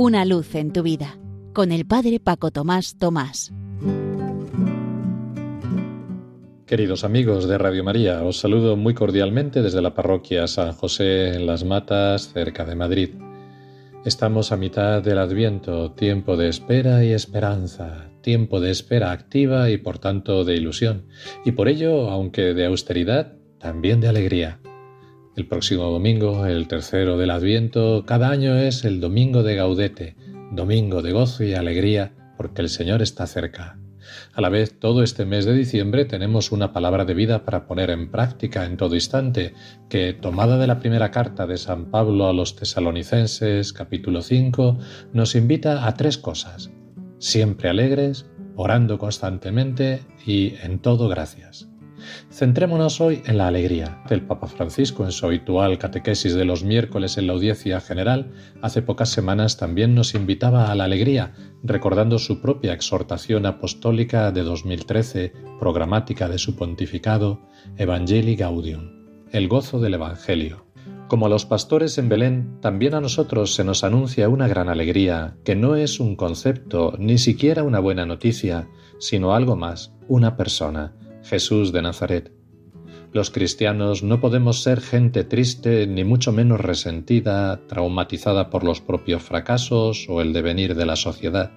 Una luz en tu vida con el Padre Paco Tomás Tomás. Queridos amigos de Radio María, os saludo muy cordialmente desde la parroquia San José en Las Matas, cerca de Madrid. Estamos a mitad del Adviento, tiempo de espera y esperanza, tiempo de espera activa y por tanto de ilusión, y por ello, aunque de austeridad, también de alegría. El próximo domingo, el tercero del Adviento, cada año es el domingo de Gaudete, domingo de gozo y alegría, porque el Señor está cerca. A la vez, todo este mes de diciembre tenemos una palabra de vida para poner en práctica en todo instante, que, tomada de la primera carta de San Pablo a los tesalonicenses, capítulo 5, nos invita a tres cosas. Siempre alegres, orando constantemente y en todo gracias. Centrémonos hoy en la alegría. El Papa Francisco, en su habitual catequesis de los miércoles en la audiencia general, hace pocas semanas también nos invitaba a la alegría, recordando su propia exhortación apostólica de 2013, programática de su pontificado, Evangelii Gaudium, el gozo del Evangelio. Como a los pastores en Belén, también a nosotros se nos anuncia una gran alegría, que no es un concepto, ni siquiera una buena noticia, sino algo más, una persona, Jesús de Nazaret. Los cristianos no podemos ser gente triste ni mucho menos resentida, traumatizada por los propios fracasos o el devenir de la sociedad.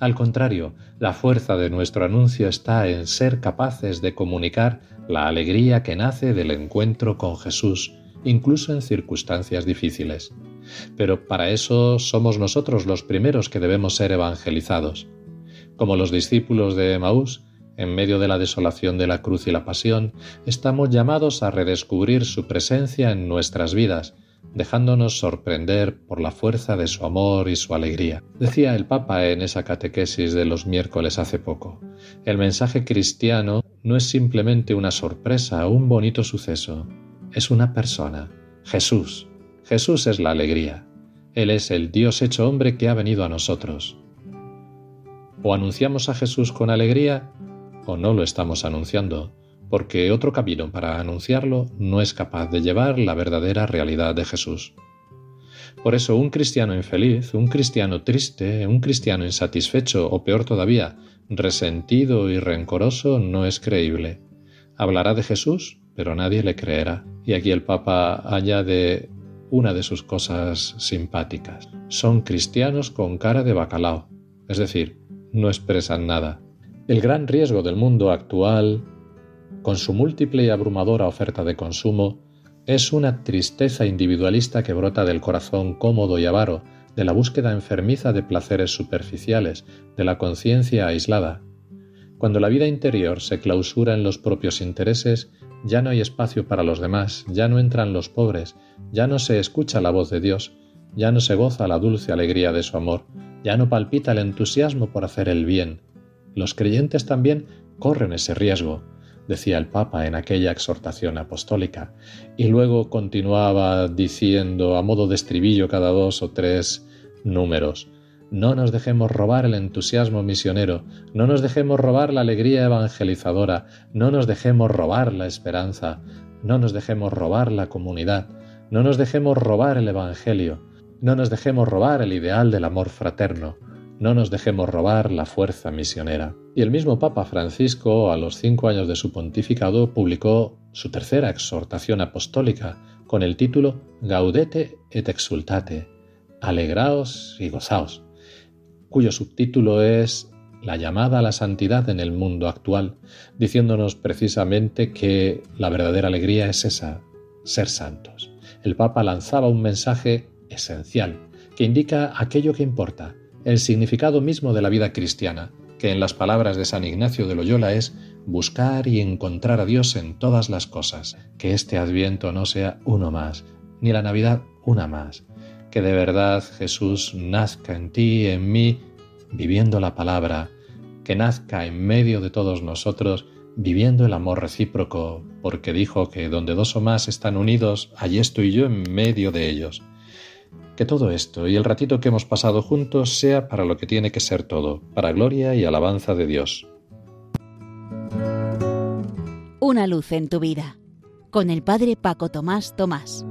Al contrario, la fuerza de nuestro anuncio está en ser capaces de comunicar la alegría que nace del encuentro con Jesús, incluso en circunstancias difíciles. Pero para eso somos nosotros los primeros que debemos ser evangelizados. Como los discípulos de Emaús, en medio de la desolación de la cruz y la pasión, estamos llamados a redescubrir su presencia en nuestras vidas, dejándonos sorprender por la fuerza de su amor y su alegría. Decía el Papa en esa catequesis de los miércoles hace poco, el mensaje cristiano no es simplemente una sorpresa o un bonito suceso, es una persona, Jesús. Jesús es la alegría. Él es el Dios hecho hombre que ha venido a nosotros. O anunciamos a Jesús con alegría o no lo estamos anunciando, porque otro camino para anunciarlo no es capaz de llevar la verdadera realidad de Jesús. Por eso un cristiano infeliz, un cristiano triste, un cristiano insatisfecho o peor todavía, resentido y rencoroso no es creíble. Hablará de Jesús, pero nadie le creerá. Y aquí el Papa añade una de sus cosas simpáticas. Son cristianos con cara de bacalao, es decir, no expresan nada, el gran riesgo del mundo actual, con su múltiple y abrumadora oferta de consumo, es una tristeza individualista que brota del corazón cómodo y avaro, de la búsqueda enfermiza de placeres superficiales, de la conciencia aislada. Cuando la vida interior se clausura en los propios intereses, ya no hay espacio para los demás, ya no entran los pobres, ya no se escucha la voz de Dios, ya no se goza la dulce alegría de su amor, ya no palpita el entusiasmo por hacer el bien, los creyentes también corren ese riesgo, decía el Papa en aquella exhortación apostólica, y luego continuaba diciendo a modo de estribillo cada dos o tres números, no nos dejemos robar el entusiasmo misionero, no nos dejemos robar la alegría evangelizadora, no nos dejemos robar la esperanza, no nos dejemos robar la comunidad, no nos dejemos robar el Evangelio, no nos dejemos robar el ideal del amor fraterno, no nos dejemos robar la fuerza misionera. Y el mismo Papa Francisco, a los cinco años de su pontificado, publicó su tercera exhortación apostólica con el título Gaudete et exultate, alegraos y gozaos, cuyo subtítulo es La llamada a la santidad en el mundo actual, diciéndonos precisamente que la verdadera alegría es esa, ser santos. El Papa lanzaba un mensaje esencial que indica aquello que importa, el significado mismo de la vida cristiana, que en las palabras de San Ignacio de Loyola es buscar y encontrar a Dios en todas las cosas, que este adviento no sea uno más, ni la Navidad una más, que de verdad Jesús nazca en ti en mí, viviendo la palabra, que nazca en medio de todos nosotros, viviendo el amor recíproco, porque dijo que donde dos o más están unidos, allí estoy yo en medio de ellos. Que todo esto y el ratito que hemos pasado juntos sea para lo que tiene que ser todo, para gloria y alabanza de Dios. Una luz en tu vida, con el Padre Paco Tomás Tomás.